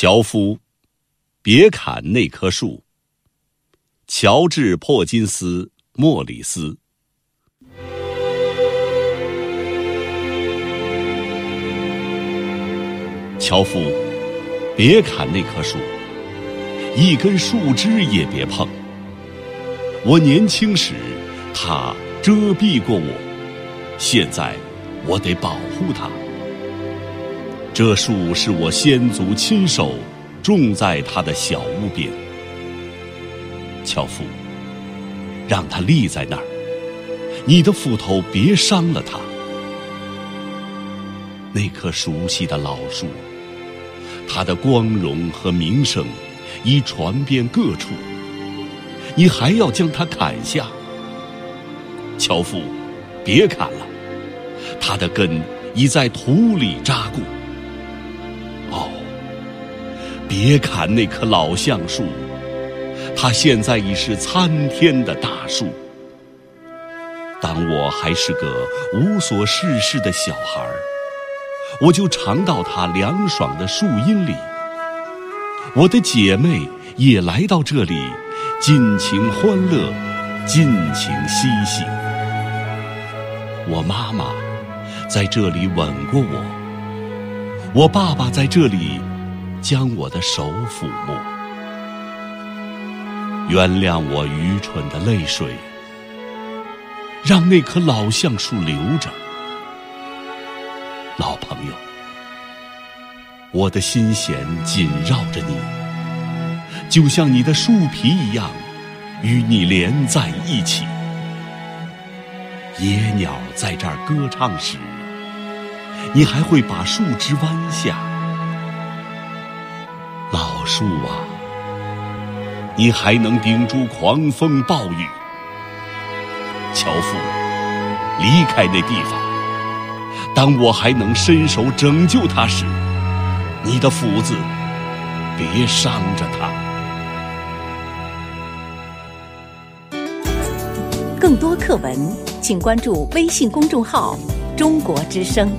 樵夫，别砍那棵树。乔治·珀金斯·莫里斯。樵夫，别砍那棵树，一根树枝也别碰。我年轻时，它遮蔽过我，现在我得保护它。这树是我先祖亲手种在他的小屋边，樵夫，让它立在那儿，你的斧头别伤了它。那棵熟悉的老树，它的光荣和名声已传遍各处，你还要将它砍下？樵夫，别砍了，它的根已在土里扎过。别砍那棵老橡树，它现在已是参天的大树。当我还是个无所事事的小孩，我就常到它凉爽的树荫里。我的姐妹也来到这里，尽情欢乐，尽情嬉戏。我妈妈在这里吻过我，我爸爸在这里。将我的手抚摸，原谅我愚蠢的泪水，让那棵老橡树留着。老朋友，我的心弦紧绕着你，就像你的树皮一样，与你连在一起。野鸟在这儿歌唱时，你还会把树枝弯下。树啊，你还能顶住狂风暴雨？樵夫，离开那地方。当我还能伸手拯救他时，你的斧子别伤着他。更多课文，请关注微信公众号“中国之声”。